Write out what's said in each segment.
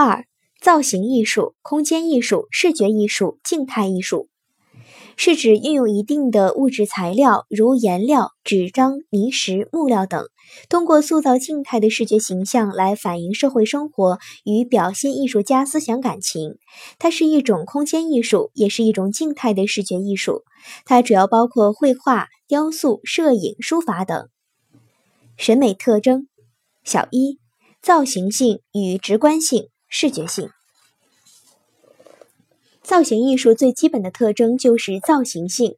二、造型艺术、空间艺术、视觉艺术、静态艺术。是指运用一定的物质材料，如颜料、纸张、泥石、木料等，通过塑造静态的视觉形象来反映社会生活与表现艺术家思想感情。它是一种空间艺术，也是一种静态的视觉艺术。它主要包括绘画、雕塑、摄影、书法等。审美特征：小一、造型性与直观性、视觉性。造型艺术最基本的特征就是造型性，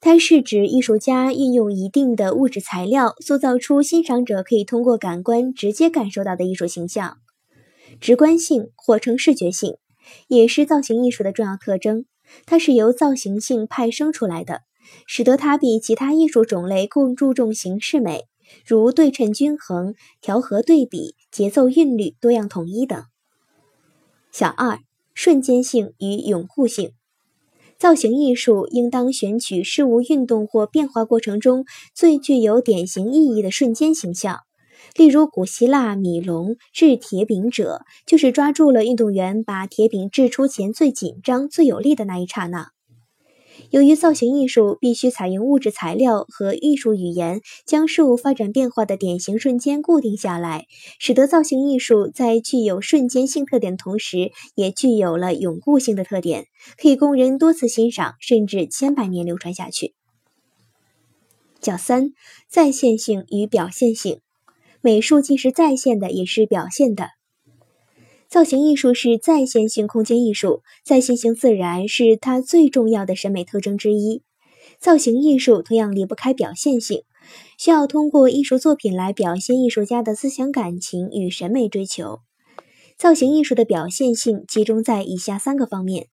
它是指艺术家运用一定的物质材料，塑造出欣赏者可以通过感官直接感受到的艺术形象。直观性或称视觉性，也是造型艺术的重要特征。它是由造型性派生出来的，使得它比其他艺术种类更注重形式美，如对称均衡、调和对比、节奏韵律多样统一等。小二。瞬间性与永固性，造型艺术应当选取事物运动或变化过程中最具有典型意义的瞬间形象。例如，古希腊米龙制铁饼者，就是抓住了运动员把铁饼掷出前最紧张、最有力的那一刹那。由于造型艺术必须采用物质材料和艺术语言，将事物发展变化的典型瞬间固定下来，使得造型艺术在具有瞬间性特点的同时，也具有了永固性的特点，可以供人多次欣赏，甚至千百年流传下去。角三：再现性与表现性。美术既是再现的，也是表现的。造型艺术是再现性空间艺术，再现性自然是它最重要的审美特征之一。造型艺术同样离不开表现性，需要通过艺术作品来表现艺术家的思想感情与审美追求。造型艺术的表现性集中在以下三个方面：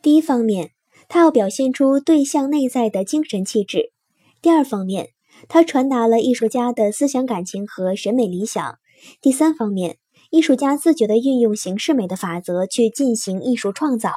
第一方面，它要表现出对象内在的精神气质；第二方面，它传达了艺术家的思想感情和审美理想；第三方面。艺术家自觉地运用形式美的法则去进行艺术创造。